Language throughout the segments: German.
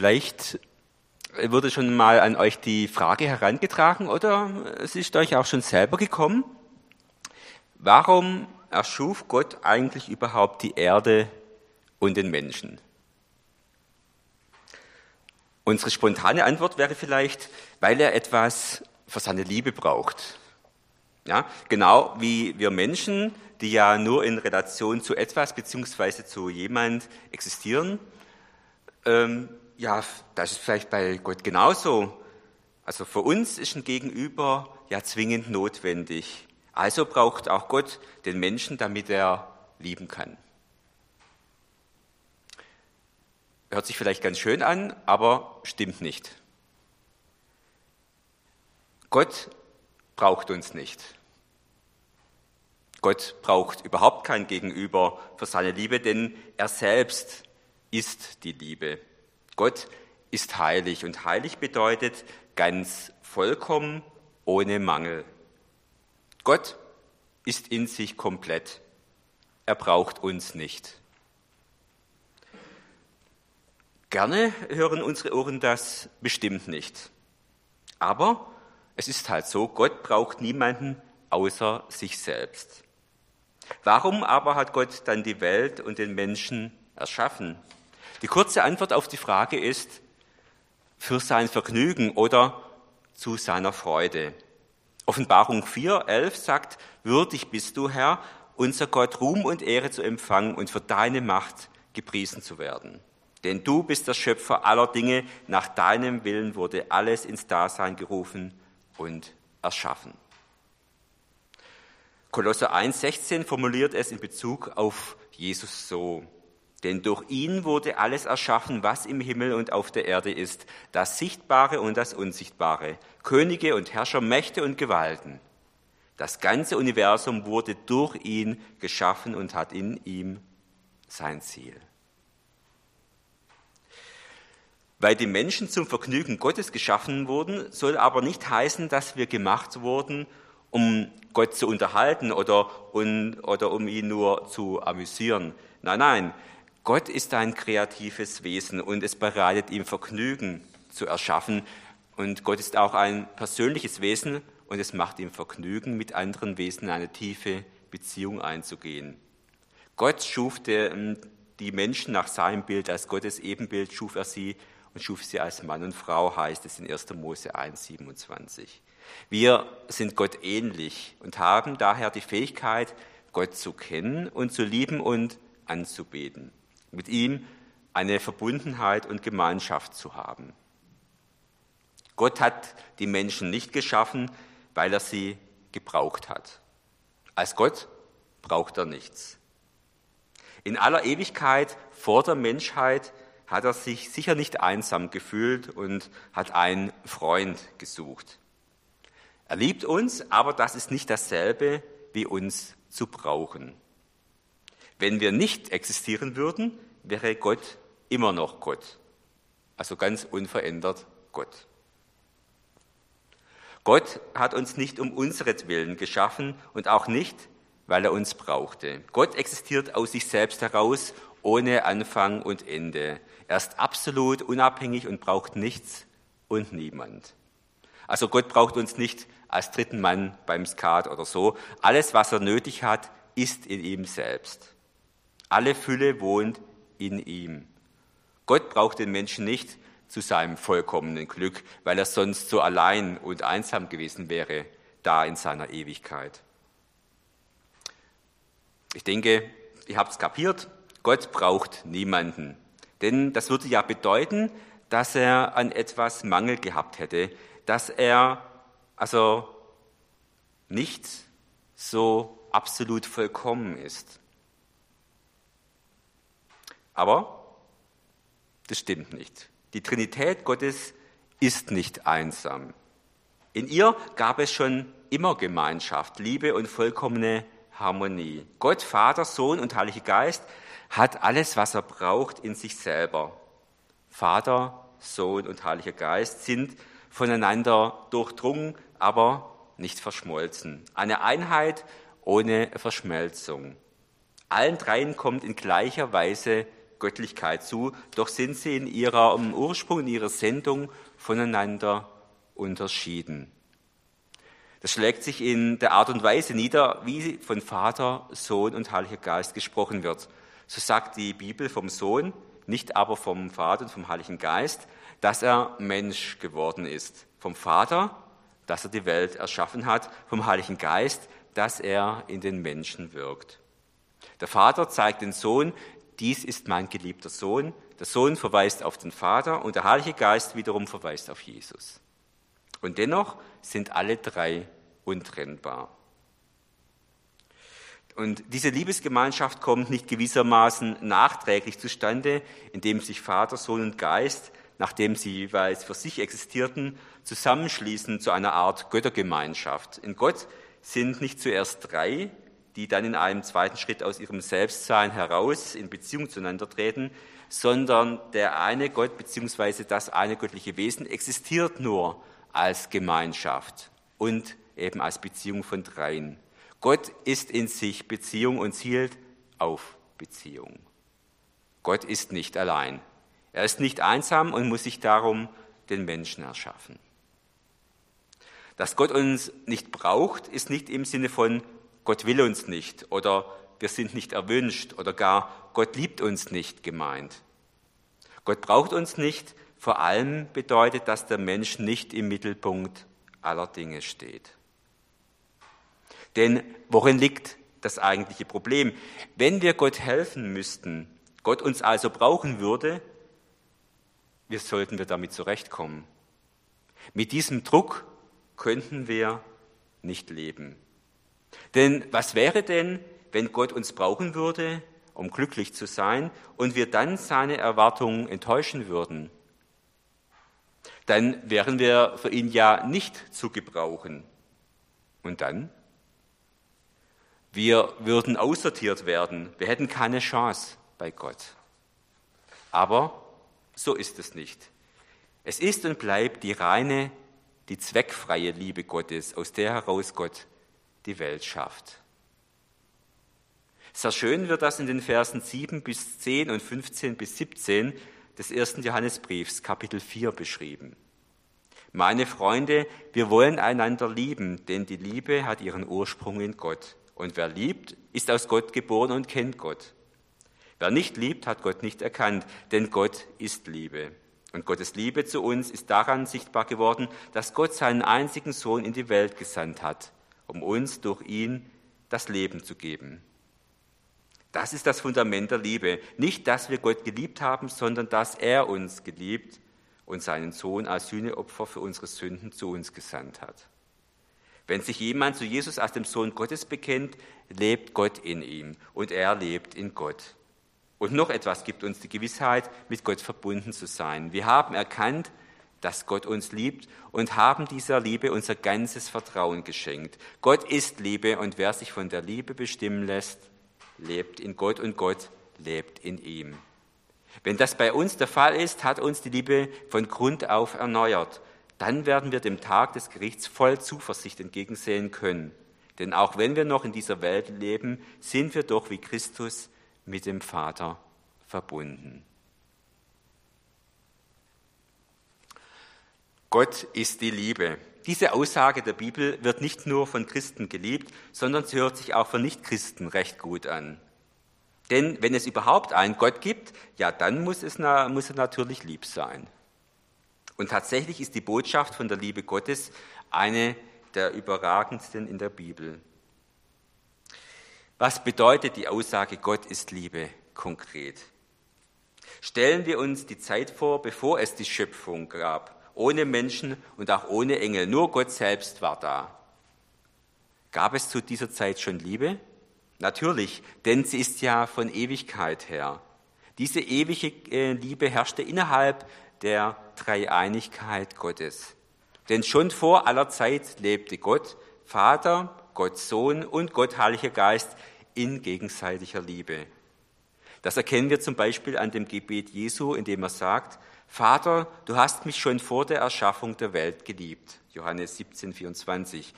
Vielleicht wurde schon mal an euch die Frage herangetragen oder es ist euch auch schon selber gekommen. Warum erschuf Gott eigentlich überhaupt die Erde und den Menschen? Unsere spontane Antwort wäre vielleicht, weil er etwas für seine Liebe braucht. Ja, genau wie wir Menschen, die ja nur in Relation zu etwas beziehungsweise zu jemand existieren, ähm, ja, das ist vielleicht bei Gott genauso. Also für uns ist ein Gegenüber ja zwingend notwendig. Also braucht auch Gott den Menschen, damit er lieben kann. Hört sich vielleicht ganz schön an, aber stimmt nicht. Gott braucht uns nicht. Gott braucht überhaupt kein Gegenüber für seine Liebe, denn er selbst ist die Liebe. Gott ist heilig und heilig bedeutet ganz vollkommen ohne Mangel. Gott ist in sich komplett. Er braucht uns nicht. Gerne hören unsere Ohren das bestimmt nicht. Aber es ist halt so, Gott braucht niemanden außer sich selbst. Warum aber hat Gott dann die Welt und den Menschen erschaffen? Die kurze Antwort auf die Frage ist, für sein Vergnügen oder zu seiner Freude. Offenbarung 4, 11 sagt, würdig bist du, Herr, unser Gott, Ruhm und Ehre zu empfangen und für deine Macht gepriesen zu werden. Denn du bist der Schöpfer aller Dinge, nach deinem Willen wurde alles ins Dasein gerufen und erschaffen. Kolosser 1,16 formuliert es in Bezug auf Jesus so. Denn durch ihn wurde alles erschaffen, was im Himmel und auf der Erde ist, das Sichtbare und das Unsichtbare, Könige und Herrscher, Mächte und Gewalten. Das ganze Universum wurde durch ihn geschaffen und hat in ihm sein Ziel. Weil die Menschen zum Vergnügen Gottes geschaffen wurden, soll aber nicht heißen, dass wir gemacht wurden, um Gott zu unterhalten oder, oder um ihn nur zu amüsieren. Nein, nein, Gott ist ein kreatives Wesen und es bereitet ihm Vergnügen zu erschaffen. Und Gott ist auch ein persönliches Wesen und es macht ihm Vergnügen, mit anderen Wesen eine tiefe Beziehung einzugehen. Gott schuf die Menschen nach seinem Bild, als Gottes Ebenbild schuf er sie und schuf sie als Mann und Frau, heißt es in 1. Mose 1, 27. Wir sind Gott ähnlich und haben daher die Fähigkeit, Gott zu kennen und zu lieben und anzubeten mit ihm eine Verbundenheit und Gemeinschaft zu haben. Gott hat die Menschen nicht geschaffen, weil er sie gebraucht hat. Als Gott braucht er nichts. In aller Ewigkeit vor der Menschheit hat er sich sicher nicht einsam gefühlt und hat einen Freund gesucht. Er liebt uns, aber das ist nicht dasselbe wie uns zu brauchen. Wenn wir nicht existieren würden, wäre Gott immer noch Gott. Also ganz unverändert Gott. Gott hat uns nicht um unseretwillen geschaffen und auch nicht, weil er uns brauchte. Gott existiert aus sich selbst heraus, ohne Anfang und Ende. Er ist absolut unabhängig und braucht nichts und niemand. Also Gott braucht uns nicht als dritten Mann beim Skat oder so. Alles, was er nötig hat, ist in ihm selbst. Alle Fülle wohnt in ihm. Gott braucht den Menschen nicht zu seinem vollkommenen Glück, weil er sonst so allein und einsam gewesen wäre, da in seiner Ewigkeit. Ich denke, ihr habt es kapiert, Gott braucht niemanden. Denn das würde ja bedeuten, dass er an etwas Mangel gehabt hätte, dass er also nicht so absolut vollkommen ist. Aber das stimmt nicht. Die Trinität Gottes ist nicht einsam. In ihr gab es schon immer Gemeinschaft, Liebe und vollkommene Harmonie. Gott, Vater, Sohn und Heiliger Geist hat alles, was er braucht, in sich selber. Vater, Sohn und Heiliger Geist sind voneinander durchdrungen, aber nicht verschmolzen. Eine Einheit ohne Verschmelzung. Allen dreien kommt in gleicher Weise Göttlichkeit zu, doch sind sie in ihrem Ursprung, in ihrer Sendung voneinander unterschieden. Das schlägt sich in der Art und Weise nieder, wie von Vater, Sohn und Heiliger Geist gesprochen wird. So sagt die Bibel vom Sohn, nicht aber vom Vater und vom Heiligen Geist, dass er Mensch geworden ist. Vom Vater, dass er die Welt erschaffen hat, vom Heiligen Geist, dass er in den Menschen wirkt. Der Vater zeigt den Sohn, dies ist mein geliebter Sohn. Der Sohn verweist auf den Vater und der Heilige Geist wiederum verweist auf Jesus. Und dennoch sind alle drei untrennbar. Und diese Liebesgemeinschaft kommt nicht gewissermaßen nachträglich zustande, indem sich Vater, Sohn und Geist, nachdem sie jeweils für sich existierten, zusammenschließen zu einer Art Göttergemeinschaft. In Gott sind nicht zuerst drei, die dann in einem zweiten Schritt aus ihrem Selbstsein heraus in Beziehung zueinander treten, sondern der eine Gott bzw. das eine göttliche Wesen existiert nur als Gemeinschaft und eben als Beziehung von dreien. Gott ist in sich Beziehung und zielt auf Beziehung. Gott ist nicht allein. Er ist nicht einsam und muss sich darum den Menschen erschaffen. Dass Gott uns nicht braucht, ist nicht im Sinne von Gott will uns nicht oder wir sind nicht erwünscht oder gar Gott liebt uns nicht gemeint. Gott braucht uns nicht, vor allem bedeutet, dass der Mensch nicht im Mittelpunkt aller Dinge steht. Denn worin liegt das eigentliche Problem? Wenn wir Gott helfen müssten, Gott uns also brauchen würde, wie sollten wir damit zurechtkommen? Mit diesem Druck könnten wir nicht leben. Denn was wäre denn, wenn Gott uns brauchen würde, um glücklich zu sein, und wir dann seine Erwartungen enttäuschen würden? Dann wären wir für ihn ja nicht zu gebrauchen. Und dann? Wir würden aussortiert werden. Wir hätten keine Chance bei Gott. Aber so ist es nicht. Es ist und bleibt die reine, die zweckfreie Liebe Gottes, aus der heraus Gott die Welt schafft. Sehr schön wird das in den Versen 7 bis 10 und 15 bis 17 des ersten Johannesbriefs, Kapitel 4, beschrieben. Meine Freunde, wir wollen einander lieben, denn die Liebe hat ihren Ursprung in Gott. Und wer liebt, ist aus Gott geboren und kennt Gott. Wer nicht liebt, hat Gott nicht erkannt, denn Gott ist Liebe. Und Gottes Liebe zu uns ist daran sichtbar geworden, dass Gott seinen einzigen Sohn in die Welt gesandt hat, um uns durch ihn das Leben zu geben. Das ist das Fundament der Liebe. Nicht, dass wir Gott geliebt haben, sondern dass er uns geliebt und seinen Sohn als Sühneopfer für unsere Sünden zu uns gesandt hat. Wenn sich jemand zu Jesus als dem Sohn Gottes bekennt, lebt Gott in ihm und er lebt in Gott. Und noch etwas gibt uns die Gewissheit, mit Gott verbunden zu sein. Wir haben erkannt, dass Gott uns liebt und haben dieser Liebe unser ganzes Vertrauen geschenkt. Gott ist Liebe und wer sich von der Liebe bestimmen lässt, lebt in Gott und Gott lebt in ihm. Wenn das bei uns der Fall ist, hat uns die Liebe von Grund auf erneuert. Dann werden wir dem Tag des Gerichts voll Zuversicht entgegensehen können. Denn auch wenn wir noch in dieser Welt leben, sind wir doch wie Christus mit dem Vater verbunden. Gott ist die Liebe. Diese Aussage der Bibel wird nicht nur von Christen geliebt, sondern sie hört sich auch von Nichtchristen recht gut an. Denn wenn es überhaupt einen Gott gibt, ja, dann muss, es, muss er natürlich lieb sein. Und tatsächlich ist die Botschaft von der Liebe Gottes eine der überragendsten in der Bibel. Was bedeutet die Aussage, Gott ist Liebe konkret? Stellen wir uns die Zeit vor, bevor es die Schöpfung gab ohne Menschen und auch ohne Engel. Nur Gott selbst war da. Gab es zu dieser Zeit schon Liebe? Natürlich, denn sie ist ja von Ewigkeit her. Diese ewige äh, Liebe herrschte innerhalb der Dreieinigkeit Gottes. Denn schon vor aller Zeit lebte Gott, Vater, Gott Sohn und Gott Heiliger Geist in gegenseitiger Liebe. Das erkennen wir zum Beispiel an dem Gebet Jesu, in dem er sagt, Vater, du hast mich schon vor der Erschaffung der Welt geliebt. Johannes 17, 24.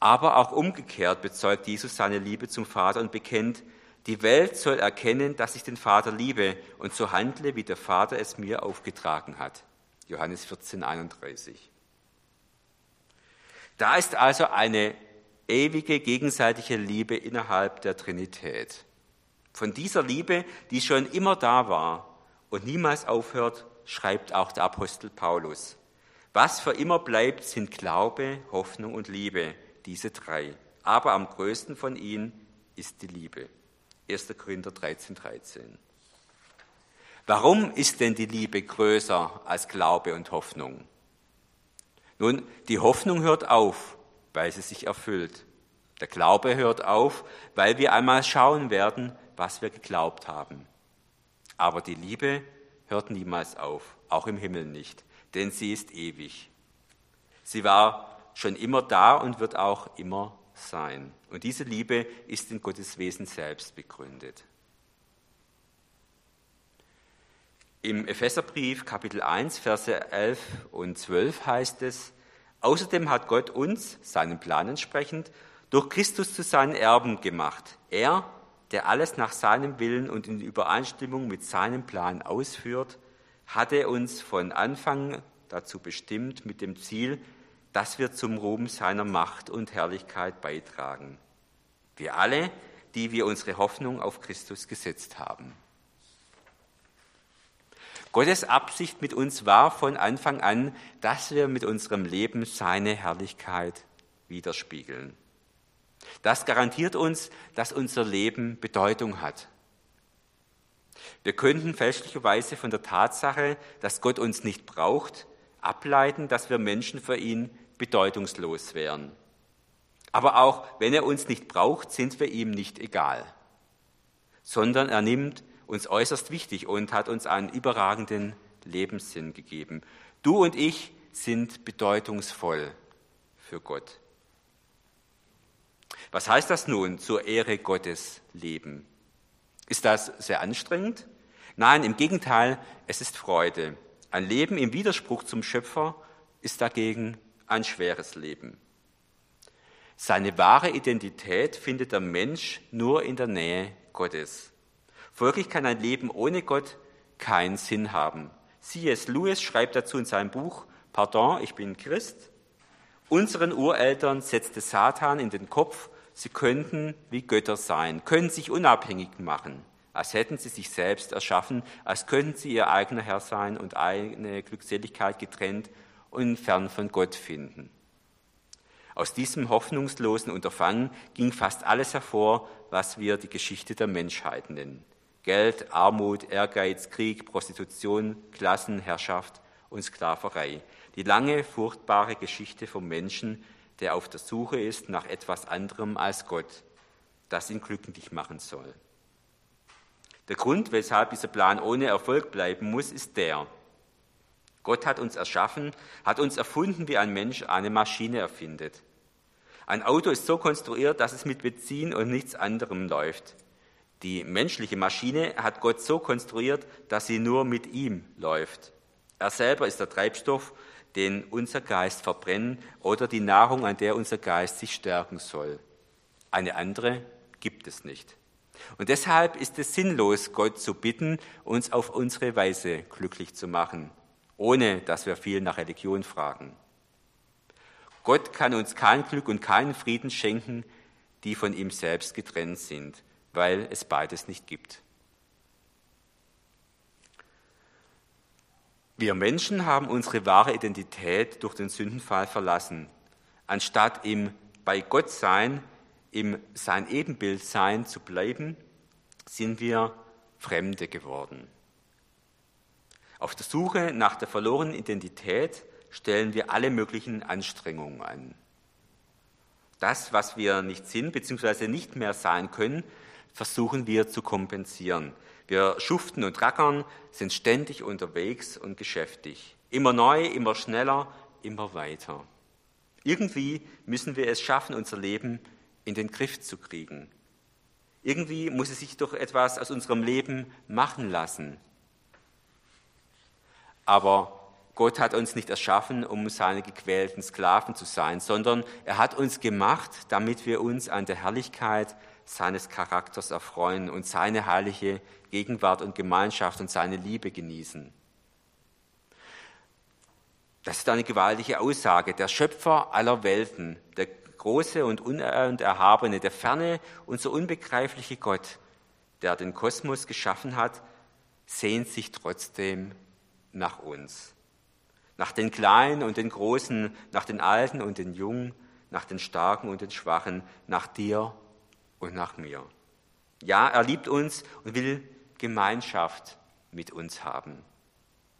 Aber auch umgekehrt bezeugt Jesus seine Liebe zum Vater und bekennt, Die Welt soll erkennen, dass ich den Vater liebe und so handle, wie der Vater es mir aufgetragen hat. Johannes 14, 31. Da ist also eine ewige gegenseitige Liebe innerhalb der Trinität. Von dieser Liebe, die schon immer da war und niemals aufhört, schreibt auch der Apostel Paulus. Was für immer bleibt, sind Glaube, Hoffnung und Liebe, diese drei. Aber am größten von ihnen ist die Liebe. 1. Korinther 13, 13. Warum ist denn die Liebe größer als Glaube und Hoffnung? Nun, die Hoffnung hört auf, weil sie sich erfüllt. Der Glaube hört auf, weil wir einmal schauen werden, was wir geglaubt haben. Aber die Liebe hört niemals auf, auch im Himmel nicht, denn sie ist ewig. Sie war schon immer da und wird auch immer sein. Und diese Liebe ist in Gottes Wesen selbst begründet. Im Epheserbrief Kapitel 1, Verse 11 und 12 heißt es, Außerdem hat Gott uns, seinem Plan entsprechend, durch Christus zu seinen Erben gemacht. Er, der alles nach seinem Willen und in Übereinstimmung mit seinem Plan ausführt, hatte uns von Anfang dazu bestimmt mit dem Ziel, dass wir zum Ruhm seiner Macht und Herrlichkeit beitragen. Wir alle, die wir unsere Hoffnung auf Christus gesetzt haben. Gottes Absicht mit uns war von Anfang an, dass wir mit unserem Leben seine Herrlichkeit widerspiegeln. Das garantiert uns, dass unser Leben Bedeutung hat. Wir könnten fälschlicherweise von der Tatsache, dass Gott uns nicht braucht, ableiten, dass wir Menschen für ihn bedeutungslos wären. Aber auch wenn er uns nicht braucht, sind wir ihm nicht egal, sondern er nimmt uns äußerst wichtig und hat uns einen überragenden Lebenssinn gegeben. Du und ich sind bedeutungsvoll für Gott. Was heißt das nun, zur Ehre Gottes leben? Ist das sehr anstrengend? Nein, im Gegenteil, es ist Freude. Ein Leben im Widerspruch zum Schöpfer ist dagegen ein schweres Leben. Seine wahre Identität findet der Mensch nur in der Nähe Gottes. Folglich kann ein Leben ohne Gott keinen Sinn haben. C.S. Lewis schreibt dazu in seinem Buch Pardon, ich bin Christ. Unseren Ureltern setzte Satan in den Kopf, sie könnten wie Götter sein, können sich unabhängig machen, als hätten sie sich selbst erschaffen, als könnten sie ihr eigener Herr sein und eine Glückseligkeit getrennt und fern von Gott finden. Aus diesem hoffnungslosen Unterfangen ging fast alles hervor, was wir die Geschichte der Menschheit nennen. Geld, Armut, Ehrgeiz, Krieg, Prostitution, Klassenherrschaft und Sklaverei. Die lange, furchtbare Geschichte vom Menschen, der auf der Suche ist nach etwas anderem als Gott, das ihn glücklich machen soll. Der Grund, weshalb dieser Plan ohne Erfolg bleiben muss, ist der, Gott hat uns erschaffen, hat uns erfunden, wie ein Mensch eine Maschine erfindet. Ein Auto ist so konstruiert, dass es mit Benzin und nichts anderem läuft. Die menschliche Maschine hat Gott so konstruiert, dass sie nur mit ihm läuft. Er selber ist der Treibstoff, den unser Geist verbrennen oder die Nahrung, an der unser Geist sich stärken soll. Eine andere gibt es nicht. Und deshalb ist es sinnlos, Gott zu bitten, uns auf unsere Weise glücklich zu machen ohne dass wir viel nach Religion fragen. Gott kann uns kein Glück und keinen Frieden schenken, die von ihm selbst getrennt sind, weil es beides nicht gibt. Wir Menschen haben unsere wahre Identität durch den Sündenfall verlassen. Anstatt im bei Gott sein, im sein Ebenbild sein zu bleiben, sind wir Fremde geworden. Auf der Suche nach der verlorenen Identität stellen wir alle möglichen Anstrengungen an. Das, was wir nicht sind bzw. nicht mehr sein können, versuchen wir zu kompensieren. Wir schuften und rackern, sind ständig unterwegs und geschäftig. Immer neu, immer schneller, immer weiter. Irgendwie müssen wir es schaffen, unser Leben in den Griff zu kriegen. Irgendwie muss es sich doch etwas aus unserem Leben machen lassen. Aber Gott hat uns nicht erschaffen, um seine gequälten Sklaven zu sein, sondern er hat uns gemacht, damit wir uns an der Herrlichkeit seines Charakters erfreuen und seine heilige Gegenwart und Gemeinschaft und seine Liebe genießen. Das ist eine gewaltige Aussage. Der Schöpfer aller Welten, der große und unerhabene, der ferne und so unbegreifliche Gott, der den Kosmos geschaffen hat, sehnt sich trotzdem nach uns. Nach den Kleinen und den Großen, nach den Alten und den Jungen, nach den Starken und den Schwachen, nach dir und nach mir. Ja, er liebt uns und will Gemeinschaft mit uns haben.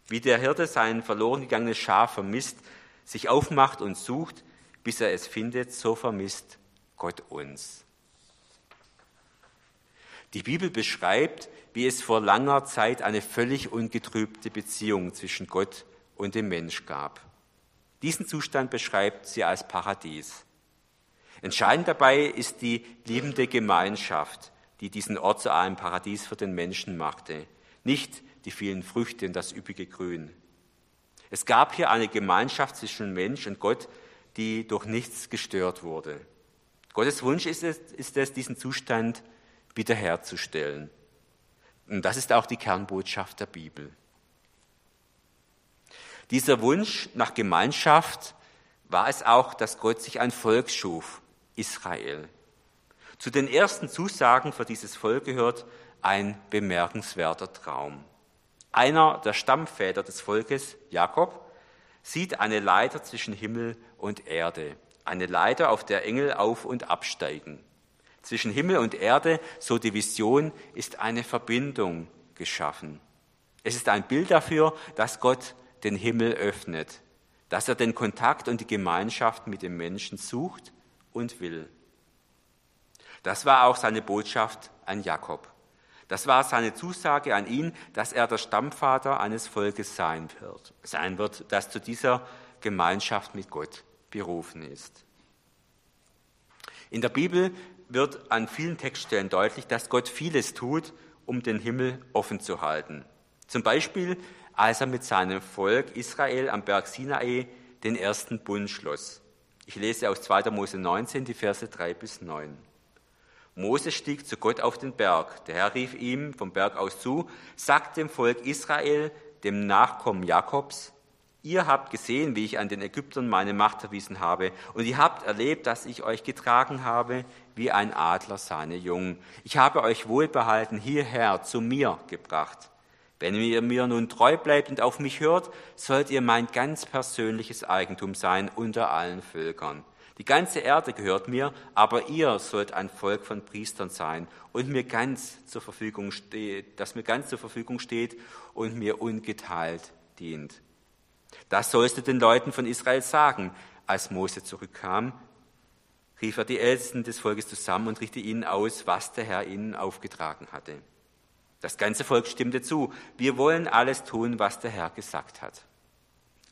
Wie der Hirte sein verloren gegangenes Schaf vermisst, sich aufmacht und sucht, bis er es findet, so vermisst Gott uns. Die Bibel beschreibt, wie es vor langer Zeit eine völlig ungetrübte Beziehung zwischen Gott und dem Mensch gab. Diesen Zustand beschreibt sie als Paradies. Entscheidend dabei ist die liebende Gemeinschaft, die diesen Ort zu einem Paradies für den Menschen machte, nicht die vielen Früchte und das üppige Grün. Es gab hier eine Gemeinschaft zwischen Mensch und Gott, die durch nichts gestört wurde. Gottes Wunsch ist es, ist es diesen Zustand wiederherzustellen. Und das ist auch die Kernbotschaft der Bibel. Dieser Wunsch nach Gemeinschaft war es auch, dass Gott sich ein Volk schuf, Israel. Zu den ersten Zusagen für dieses Volk gehört ein bemerkenswerter Traum. Einer der Stammväter des Volkes, Jakob, sieht eine Leiter zwischen Himmel und Erde, eine Leiter, auf der Engel auf und absteigen. Zwischen Himmel und Erde, so die Vision, ist eine Verbindung geschaffen. Es ist ein Bild dafür, dass Gott den Himmel öffnet, dass er den Kontakt und die Gemeinschaft mit dem Menschen sucht und will. Das war auch seine Botschaft an Jakob. Das war seine Zusage an ihn, dass er der Stammvater eines Volkes sein wird, sein wird, das zu dieser Gemeinschaft mit Gott berufen ist. In der Bibel wird an vielen Textstellen deutlich, dass Gott vieles tut, um den Himmel offen zu halten. Zum Beispiel, als er mit seinem Volk Israel am Berg Sinai den ersten Bund schloss. Ich lese aus 2. Mose 19, die Verse 3 bis 9. Mose stieg zu Gott auf den Berg. Der Herr rief ihm vom Berg aus zu, sagt dem Volk Israel, dem Nachkommen Jakobs, ihr habt gesehen, wie ich an den Ägyptern meine Macht erwiesen habe, und ihr habt erlebt, dass ich euch getragen habe, wie ein Adler seine Jungen. Ich habe euch wohlbehalten hierher zu mir gebracht. Wenn ihr mir nun treu bleibt und auf mich hört, sollt ihr mein ganz persönliches Eigentum sein unter allen Völkern. Die ganze Erde gehört mir, aber ihr sollt ein Volk von Priestern sein und mir ganz zur Verfügung steht, das mir ganz zur Verfügung steht und mir ungeteilt dient. Das sollst du den Leuten von Israel sagen. Als Mose zurückkam, rief er die Ältesten des Volkes zusammen und richtete ihnen aus, was der Herr ihnen aufgetragen hatte. Das ganze Volk stimmte zu. Wir wollen alles tun, was der Herr gesagt hat.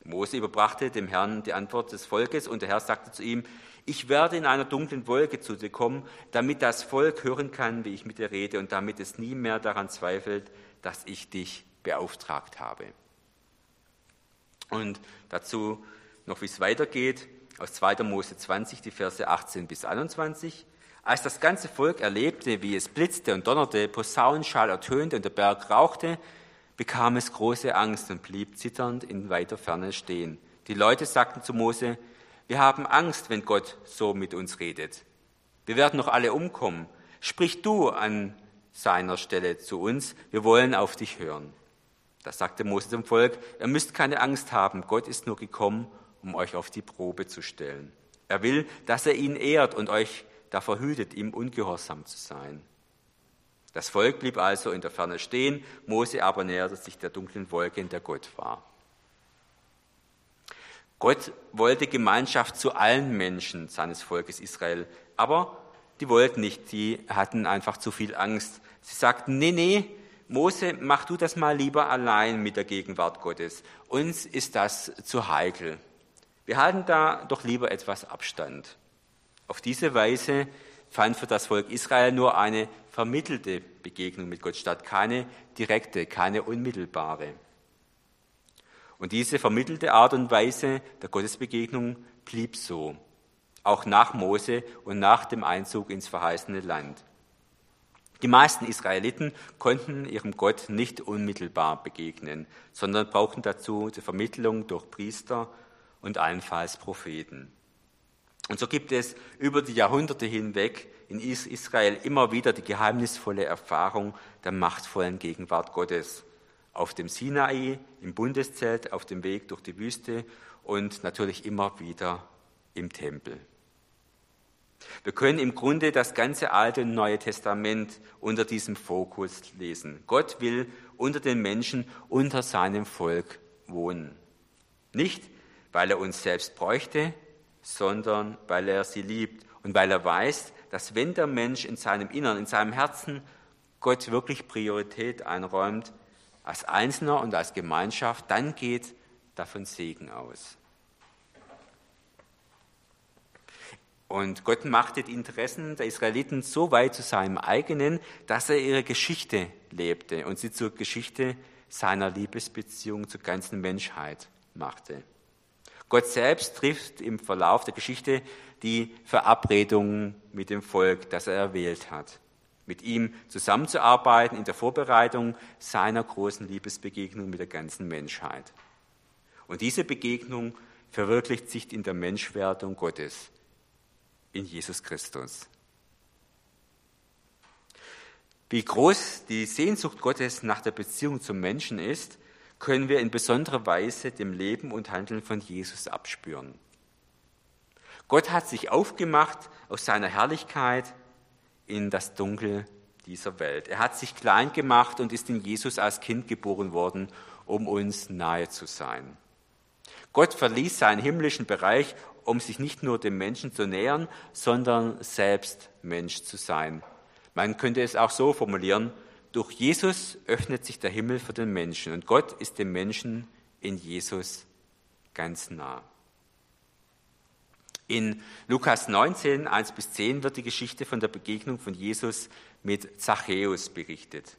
Mose überbrachte dem Herrn die Antwort des Volkes und der Herr sagte zu ihm, ich werde in einer dunklen Wolke zu dir kommen, damit das Volk hören kann, wie ich mit dir rede und damit es nie mehr daran zweifelt, dass ich dich beauftragt habe. Und dazu noch, wie es weitergeht, aus 2. Mose 20, die Verse 18 bis 21. Als das ganze Volk erlebte, wie es blitzte und donnerte, Posaunenschall ertönte und der Berg rauchte, bekam es große Angst und blieb zitternd in weiter Ferne stehen. Die Leute sagten zu Mose, wir haben Angst, wenn Gott so mit uns redet. Wir werden noch alle umkommen. Sprich du an seiner Stelle zu uns, wir wollen auf dich hören. Da sagte Mose zum Volk, ihr müsst keine Angst haben, Gott ist nur gekommen, um euch auf die Probe zu stellen. Er will, dass er ihn ehrt und euch davor hütet, ihm ungehorsam zu sein. Das Volk blieb also in der Ferne stehen, Mose aber näherte sich der dunklen Wolke, in der Gott war. Gott wollte Gemeinschaft zu allen Menschen seines Volkes Israel, aber die wollten nicht, die hatten einfach zu viel Angst. Sie sagten, nee, nee, Mose, mach du das mal lieber allein mit der Gegenwart Gottes. Uns ist das zu heikel. Wir halten da doch lieber etwas Abstand. Auf diese Weise fand für das Volk Israel nur eine vermittelte Begegnung mit Gott statt, keine direkte, keine unmittelbare. Und diese vermittelte Art und Weise der Gottesbegegnung blieb so, auch nach Mose und nach dem Einzug ins verheißene Land. Die meisten Israeliten konnten ihrem Gott nicht unmittelbar begegnen, sondern brauchten dazu die Vermittlung durch Priester und allenfalls Propheten. Und so gibt es über die Jahrhunderte hinweg in Israel immer wieder die geheimnisvolle Erfahrung der machtvollen Gegenwart Gottes. Auf dem Sinai, im Bundeszelt, auf dem Weg durch die Wüste und natürlich immer wieder im Tempel. Wir können im Grunde das ganze Alte und Neue Testament unter diesem Fokus lesen. Gott will unter den Menschen, unter seinem Volk wohnen. Nicht, weil er uns selbst bräuchte, sondern weil er sie liebt und weil er weiß, dass wenn der Mensch in seinem Innern, in seinem Herzen Gott wirklich Priorität einräumt, als Einzelner und als Gemeinschaft, dann geht davon Segen aus. Und Gott machte die Interessen der Israeliten so weit zu seinem eigenen, dass er ihre Geschichte lebte und sie zur Geschichte seiner Liebesbeziehung zur ganzen Menschheit machte. Gott selbst trifft im Verlauf der Geschichte die Verabredung mit dem Volk, das er erwählt hat. Mit ihm zusammenzuarbeiten in der Vorbereitung seiner großen Liebesbegegnung mit der ganzen Menschheit. Und diese Begegnung verwirklicht sich in der Menschwerdung Gottes in Jesus Christus. Wie groß die Sehnsucht Gottes nach der Beziehung zum Menschen ist, können wir in besonderer Weise dem Leben und Handeln von Jesus abspüren. Gott hat sich aufgemacht aus seiner Herrlichkeit in das Dunkel dieser Welt. Er hat sich klein gemacht und ist in Jesus als Kind geboren worden, um uns nahe zu sein. Gott verließ seinen himmlischen Bereich, um sich nicht nur dem Menschen zu nähern, sondern selbst Mensch zu sein. Man könnte es auch so formulieren, durch Jesus öffnet sich der Himmel für den Menschen und Gott ist dem Menschen in Jesus ganz nah. In Lukas 19, 1 bis 10 wird die Geschichte von der Begegnung von Jesus mit Zachäus berichtet.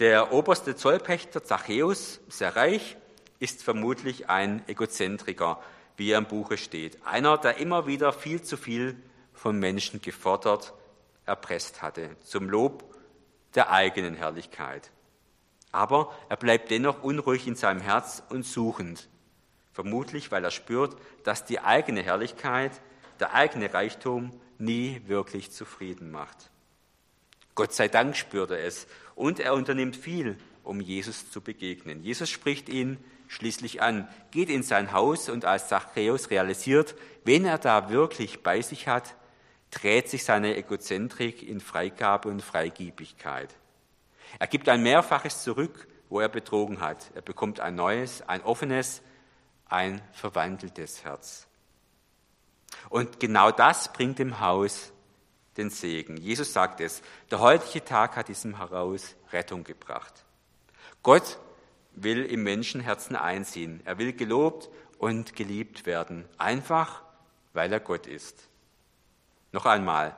Der oberste Zollpächter Zachäus, sehr reich, ist vermutlich ein Egozentriker, wie er im Buche steht. Einer, der immer wieder viel zu viel von Menschen gefordert, erpresst hatte, zum Lob der eigenen Herrlichkeit. Aber er bleibt dennoch unruhig in seinem Herz und suchend, vermutlich weil er spürt, dass die eigene Herrlichkeit, der eigene Reichtum nie wirklich zufrieden macht. Gott sei Dank spürt er es und er unternimmt viel, um Jesus zu begegnen. Jesus spricht ihn schließlich an, geht in sein Haus und als Zachäus realisiert, wen er da wirklich bei sich hat, dreht sich seine Egozentrik in Freigabe und Freigiebigkeit. Er gibt ein Mehrfaches zurück, wo er betrogen hat. Er bekommt ein neues, ein offenes, ein verwandeltes Herz. Und genau das bringt dem Haus den Segen. Jesus sagt es, der heutige Tag hat diesem Haus Rettung gebracht. Gott will im Menschenherzen einziehen. Er will gelobt und geliebt werden, einfach weil er Gott ist. Noch einmal,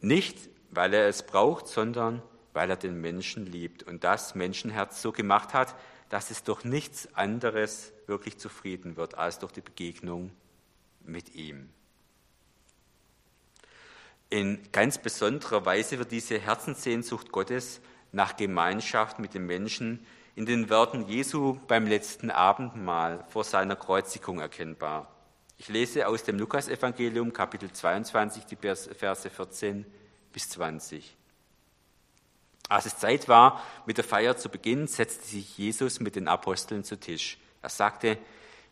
nicht weil er es braucht, sondern weil er den Menschen liebt und das Menschenherz so gemacht hat, dass es durch nichts anderes wirklich zufrieden wird als durch die Begegnung mit ihm. In ganz besonderer Weise wird diese Herzenssehnsucht Gottes nach Gemeinschaft mit den Menschen in den Worten Jesu beim letzten Abendmahl vor seiner Kreuzigung erkennbar. Ich lese aus dem Lukasevangelium Kapitel 22 die Verse 14 bis 20. Als es Zeit war, mit der Feier zu beginnen, setzte sich Jesus mit den Aposteln zu Tisch. Er sagte,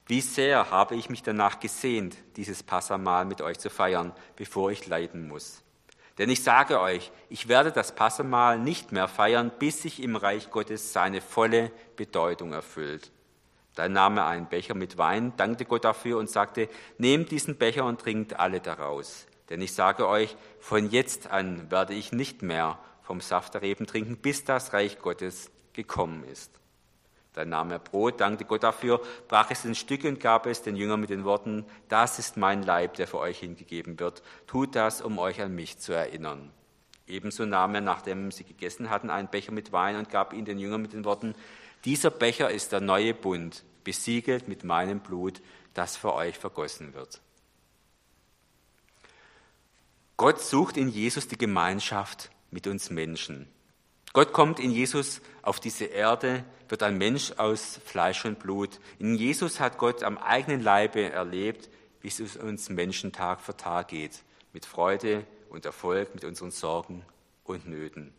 wie sehr habe ich mich danach gesehnt, dieses Passamahl mit euch zu feiern, bevor ich leiden muss. Denn ich sage euch, ich werde das Passamahl nicht mehr feiern, bis sich im Reich Gottes seine volle Bedeutung erfüllt. Dann nahm er einen Becher mit Wein, dankte Gott dafür und sagte, nehmt diesen Becher und trinkt alle daraus. Denn ich sage euch, von jetzt an werde ich nicht mehr vom Saft der Reben trinken, bis das Reich Gottes gekommen ist. Dann nahm er Brot, dankte Gott dafür, brach es in Stücke und gab es den Jüngern mit den Worten, das ist mein Leib, der für euch hingegeben wird. Tut das, um euch an mich zu erinnern. Ebenso nahm er, nachdem sie gegessen hatten, einen Becher mit Wein und gab ihn den Jüngern mit den Worten, dieser Becher ist der neue Bund, besiegelt mit meinem Blut, das für euch vergossen wird. Gott sucht in Jesus die Gemeinschaft mit uns Menschen. Gott kommt in Jesus auf diese Erde, wird ein Mensch aus Fleisch und Blut. In Jesus hat Gott am eigenen Leibe erlebt, wie es uns Menschen Tag für Tag geht, mit Freude und Erfolg, mit unseren Sorgen und Nöten.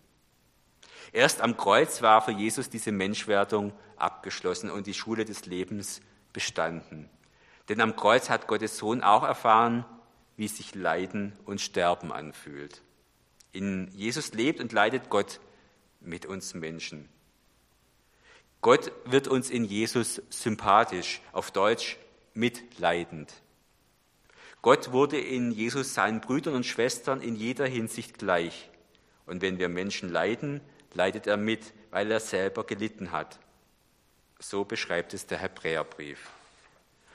Erst am Kreuz war für Jesus diese Menschwerdung abgeschlossen und die Schule des Lebens bestanden. Denn am Kreuz hat Gottes Sohn auch erfahren, wie sich Leiden und Sterben anfühlt. In Jesus lebt und leidet Gott mit uns Menschen. Gott wird uns in Jesus sympathisch, auf Deutsch mitleidend. Gott wurde in Jesus seinen Brüdern und Schwestern in jeder Hinsicht gleich. Und wenn wir Menschen leiden, leidet er mit, weil er selber gelitten hat. So beschreibt es der Hebräerbrief.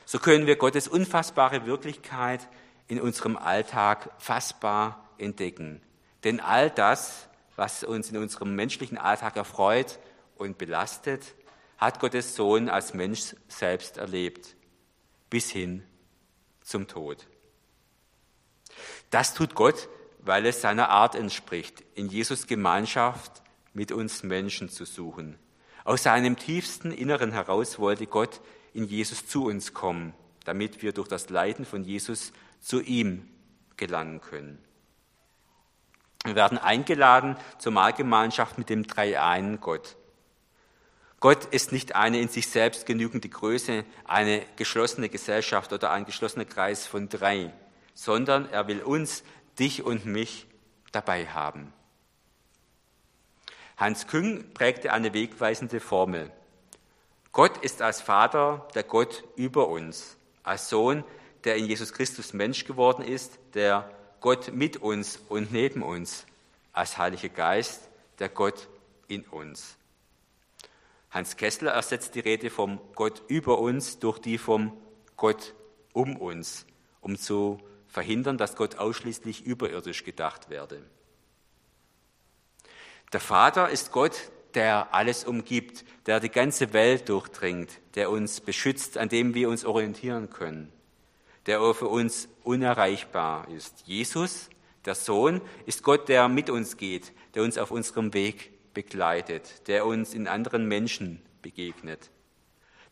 So können wir Gottes unfassbare Wirklichkeit in unserem Alltag fassbar entdecken. Denn all das, was uns in unserem menschlichen Alltag erfreut und belastet, hat Gottes Sohn als Mensch selbst erlebt, bis hin zum Tod. Das tut Gott, weil es seiner Art entspricht, in Jesus Gemeinschaft mit uns Menschen zu suchen. Aus seinem tiefsten Inneren heraus wollte Gott in Jesus zu uns kommen, damit wir durch das Leiden von Jesus zu ihm gelangen können. Wir werden eingeladen zur Mahlgemeinschaft mit dem dreieinen Gott. Gott ist nicht eine in sich selbst genügende Größe, eine geschlossene Gesellschaft oder ein geschlossener Kreis von drei, sondern er will uns, dich und mich dabei haben. Hans Küng prägte eine wegweisende Formel. Gott ist als Vater der Gott über uns, als Sohn, der in Jesus Christus Mensch geworden ist, der Gott mit uns und neben uns, als Heiliger Geist, der Gott in uns. Hans Kessler ersetzt die Rede vom Gott über uns durch die vom Gott um uns, um zu verhindern, dass Gott ausschließlich überirdisch gedacht werde. Der Vater ist Gott, der alles umgibt, der die ganze Welt durchdringt, der uns beschützt, an dem wir uns orientieren können der für uns unerreichbar ist. Jesus, der Sohn, ist Gott, der mit uns geht, der uns auf unserem Weg begleitet, der uns in anderen Menschen begegnet.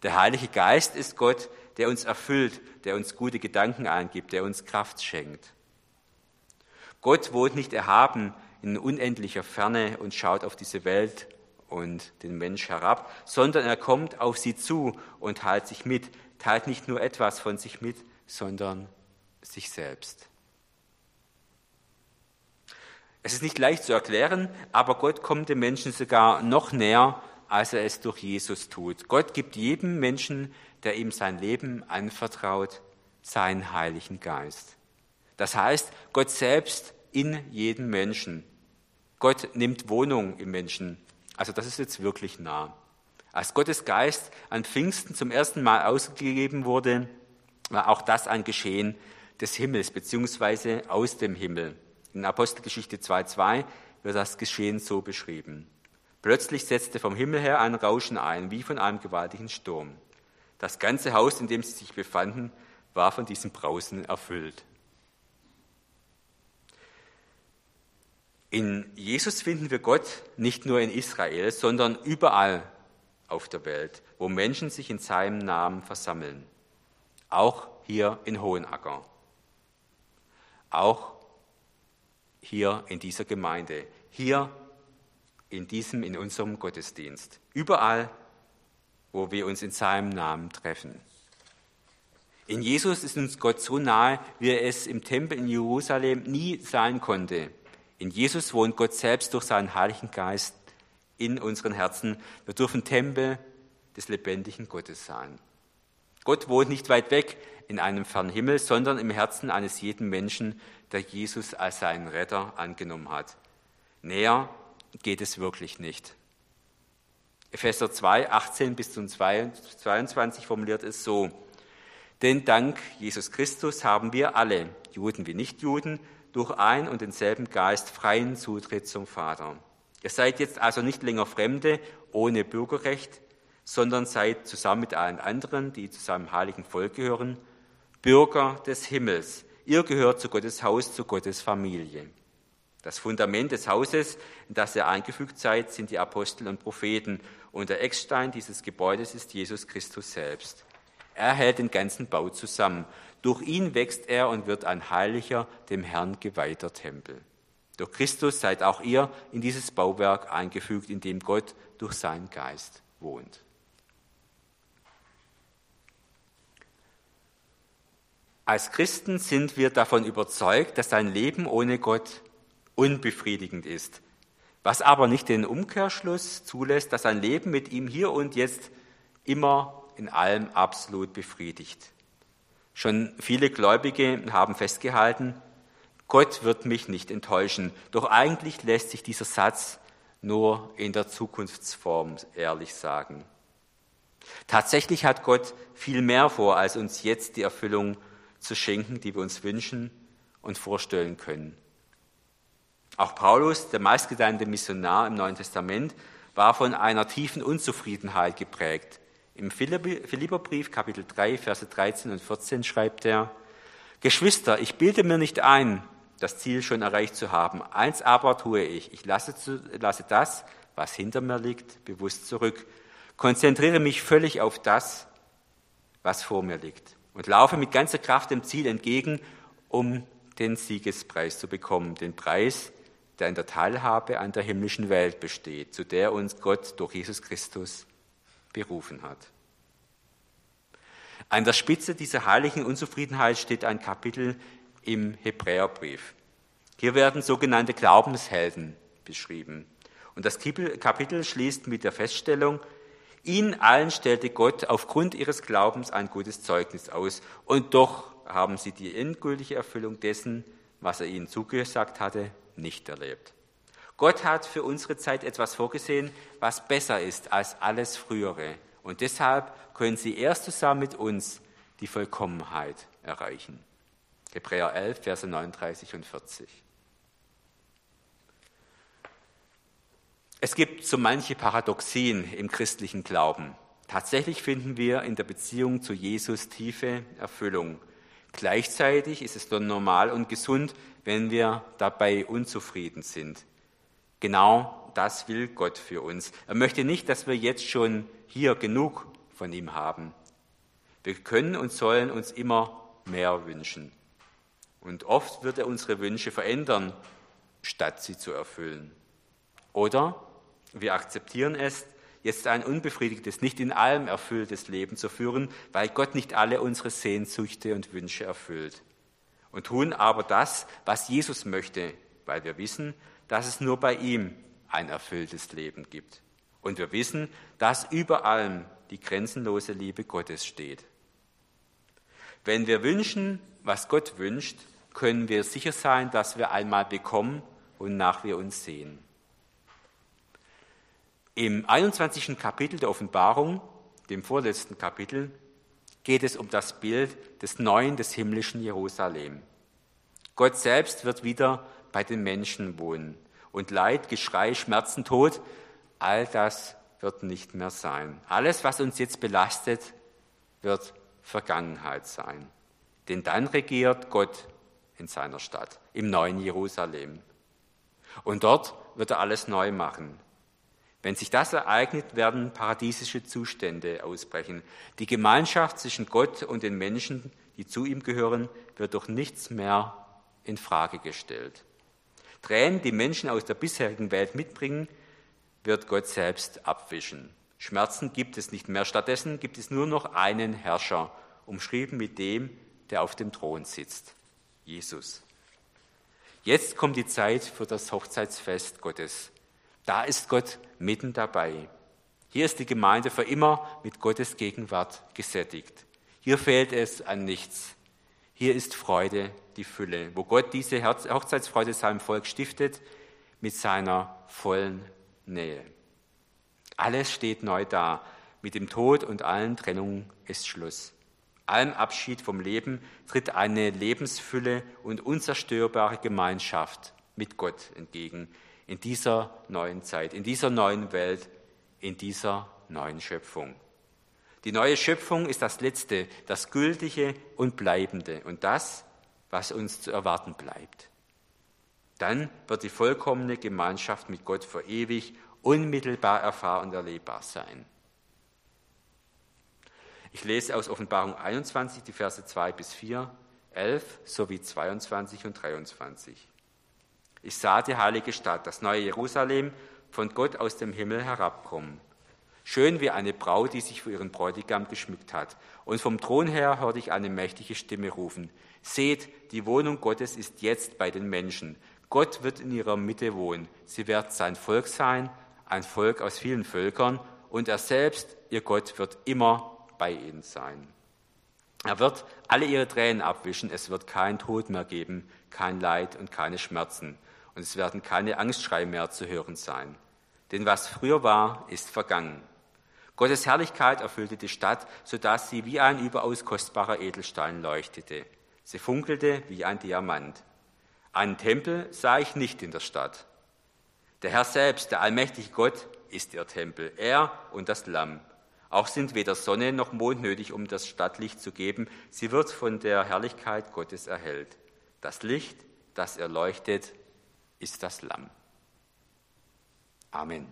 Der Heilige Geist ist Gott, der uns erfüllt, der uns gute Gedanken eingibt, der uns Kraft schenkt. Gott wohnt nicht erhaben in unendlicher Ferne und schaut auf diese Welt und den Mensch herab, sondern er kommt auf sie zu und teilt sich mit, teilt nicht nur etwas von sich mit, sondern sich selbst. Es ist nicht leicht zu erklären, aber Gott kommt dem Menschen sogar noch näher, als er es durch Jesus tut. Gott gibt jedem Menschen, der ihm sein Leben anvertraut, seinen Heiligen Geist. Das heißt, Gott selbst in jedem Menschen. Gott nimmt Wohnung im Menschen. Also das ist jetzt wirklich nah. Als Gottes Geist an Pfingsten zum ersten Mal ausgegeben wurde, war auch das ein Geschehen des Himmels beziehungsweise aus dem Himmel. In Apostelgeschichte 2.2 wird das Geschehen so beschrieben. Plötzlich setzte vom Himmel her ein Rauschen ein, wie von einem gewaltigen Sturm. Das ganze Haus, in dem sie sich befanden, war von diesem Brausen erfüllt. In Jesus finden wir Gott nicht nur in Israel, sondern überall auf der Welt, wo Menschen sich in seinem Namen versammeln auch hier in Hohenacker, auch hier in dieser Gemeinde, hier in diesem, in unserem Gottesdienst, überall, wo wir uns in seinem Namen treffen. In Jesus ist uns Gott so nahe, wie er es im Tempel in Jerusalem nie sein konnte. In Jesus wohnt Gott selbst durch seinen Heiligen Geist in unseren Herzen. Wir dürfen Tempel des lebendigen Gottes sein. Gott wohnt nicht weit weg in einem fernen Himmel, sondern im Herzen eines jeden Menschen, der Jesus als seinen Retter angenommen hat. Näher geht es wirklich nicht. Epheser 2, 18 bis zum 22 formuliert es so. Denn dank Jesus Christus haben wir alle, Juden wie Nichtjuden, durch ein und denselben Geist freien Zutritt zum Vater. Ihr seid jetzt also nicht länger Fremde ohne Bürgerrecht, sondern seid zusammen mit allen anderen, die zu seinem heiligen Volk gehören, Bürger des Himmels. Ihr gehört zu Gottes Haus, zu Gottes Familie. Das Fundament des Hauses, in das ihr eingefügt seid, sind die Apostel und Propheten. Und der Eckstein dieses Gebäudes ist Jesus Christus selbst. Er hält den ganzen Bau zusammen. Durch ihn wächst er und wird ein heiliger, dem Herrn geweihter Tempel. Durch Christus seid auch ihr in dieses Bauwerk eingefügt, in dem Gott durch seinen Geist wohnt. Als Christen sind wir davon überzeugt, dass ein Leben ohne Gott unbefriedigend ist, was aber nicht den Umkehrschluss zulässt, dass ein Leben mit ihm hier und jetzt immer in allem absolut befriedigt. Schon viele Gläubige haben festgehalten, Gott wird mich nicht enttäuschen. Doch eigentlich lässt sich dieser Satz nur in der Zukunftsform ehrlich sagen. Tatsächlich hat Gott viel mehr vor, als uns jetzt die Erfüllung zu schenken, die wir uns wünschen und vorstellen können. Auch Paulus, der meistgedeihende Missionar im Neuen Testament, war von einer tiefen Unzufriedenheit geprägt. Im Philipperbrief Kapitel 3, Verse 13 und 14 schreibt er, Geschwister, ich bilde mir nicht ein, das Ziel schon erreicht zu haben. Eins aber tue ich, ich lasse, lasse das, was hinter mir liegt, bewusst zurück, konzentriere mich völlig auf das, was vor mir liegt. Und laufe mit ganzer Kraft dem Ziel entgegen, um den Siegespreis zu bekommen, den Preis, der in der Teilhabe an der himmlischen Welt besteht, zu der uns Gott durch Jesus Christus berufen hat. An der Spitze dieser heiligen Unzufriedenheit steht ein Kapitel im Hebräerbrief. Hier werden sogenannte Glaubenshelden beschrieben. Und das Kapitel schließt mit der Feststellung, Ihnen allen stellte Gott aufgrund ihres Glaubens ein gutes Zeugnis aus. Und doch haben sie die endgültige Erfüllung dessen, was er ihnen zugesagt hatte, nicht erlebt. Gott hat für unsere Zeit etwas vorgesehen, was besser ist als alles Frühere. Und deshalb können sie erst zusammen mit uns die Vollkommenheit erreichen. Hebräer 11, Verse 39 und 40. Es gibt so manche Paradoxien im christlichen Glauben. Tatsächlich finden wir in der Beziehung zu Jesus tiefe Erfüllung. Gleichzeitig ist es dann normal und gesund, wenn wir dabei unzufrieden sind. Genau das will Gott für uns. Er möchte nicht, dass wir jetzt schon hier genug von ihm haben. Wir können und sollen uns immer mehr wünschen. Und oft wird er unsere Wünsche verändern, statt sie zu erfüllen. Oder wir akzeptieren es, jetzt ein unbefriedigtes, nicht in allem erfülltes Leben zu führen, weil Gott nicht alle unsere Sehnsüchte und Wünsche erfüllt. Und tun aber das, was Jesus möchte, weil wir wissen, dass es nur bei ihm ein erfülltes Leben gibt. Und wir wissen, dass über allem die grenzenlose Liebe Gottes steht. Wenn wir wünschen, was Gott wünscht, können wir sicher sein, dass wir einmal bekommen, wonach wir uns sehen. Im 21. Kapitel der Offenbarung, dem vorletzten Kapitel, geht es um das Bild des neuen, des himmlischen Jerusalem. Gott selbst wird wieder bei den Menschen wohnen. Und Leid, Geschrei, Schmerzen, Tod, all das wird nicht mehr sein. Alles, was uns jetzt belastet, wird Vergangenheit sein. Denn dann regiert Gott in seiner Stadt, im neuen Jerusalem. Und dort wird er alles neu machen. Wenn sich das ereignet, werden paradiesische Zustände ausbrechen. Die Gemeinschaft zwischen Gott und den Menschen, die zu ihm gehören, wird durch nichts mehr in Frage gestellt. Tränen, die Menschen aus der bisherigen Welt mitbringen, wird Gott selbst abwischen. Schmerzen gibt es nicht mehr. Stattdessen gibt es nur noch einen Herrscher, umschrieben mit dem, der auf dem Thron sitzt, Jesus. Jetzt kommt die Zeit für das Hochzeitsfest Gottes. Da ist Gott mitten dabei. Hier ist die Gemeinde für immer mit Gottes Gegenwart gesättigt. Hier fehlt es an nichts. Hier ist Freude die Fülle, wo Gott diese Hochzeitsfreude seinem Volk stiftet mit seiner vollen Nähe. Alles steht neu da. Mit dem Tod und allen Trennungen ist Schluss. Allem Abschied vom Leben tritt eine Lebensfülle und unzerstörbare Gemeinschaft mit Gott entgegen, in dieser neuen Zeit, in dieser neuen Welt, in dieser neuen Schöpfung. Die neue Schöpfung ist das Letzte, das Gültige und Bleibende und das, was uns zu erwarten bleibt. Dann wird die vollkommene Gemeinschaft mit Gott für ewig unmittelbar erfahrbar und erlebbar sein. Ich lese aus Offenbarung 21 die Verse 2 bis 4, 11 sowie 22 und 23. Ich sah die heilige Stadt, das neue Jerusalem, von Gott aus dem Himmel herabkommen. Schön wie eine Braut, die sich für ihren Bräutigam geschmückt hat. Und vom Thron her hörte ich eine mächtige Stimme rufen. Seht, die Wohnung Gottes ist jetzt bei den Menschen. Gott wird in ihrer Mitte wohnen. Sie wird sein Volk sein, ein Volk aus vielen Völkern. Und er selbst, ihr Gott, wird immer bei ihnen sein. Er wird alle ihre Tränen abwischen. Es wird kein Tod mehr geben, kein Leid und keine Schmerzen und es werden keine Angstschreie mehr zu hören sein. Denn was früher war, ist vergangen. Gottes Herrlichkeit erfüllte die Stadt, so dass sie wie ein überaus kostbarer Edelstein leuchtete. Sie funkelte wie ein Diamant. Einen Tempel sah ich nicht in der Stadt. Der Herr selbst, der allmächtige Gott, ist ihr Tempel, er und das Lamm. Auch sind weder Sonne noch Mond nötig, um das Stadtlicht zu geben. Sie wird von der Herrlichkeit Gottes erhellt. Das Licht, das erleuchtet, ist das Lamm. Amen.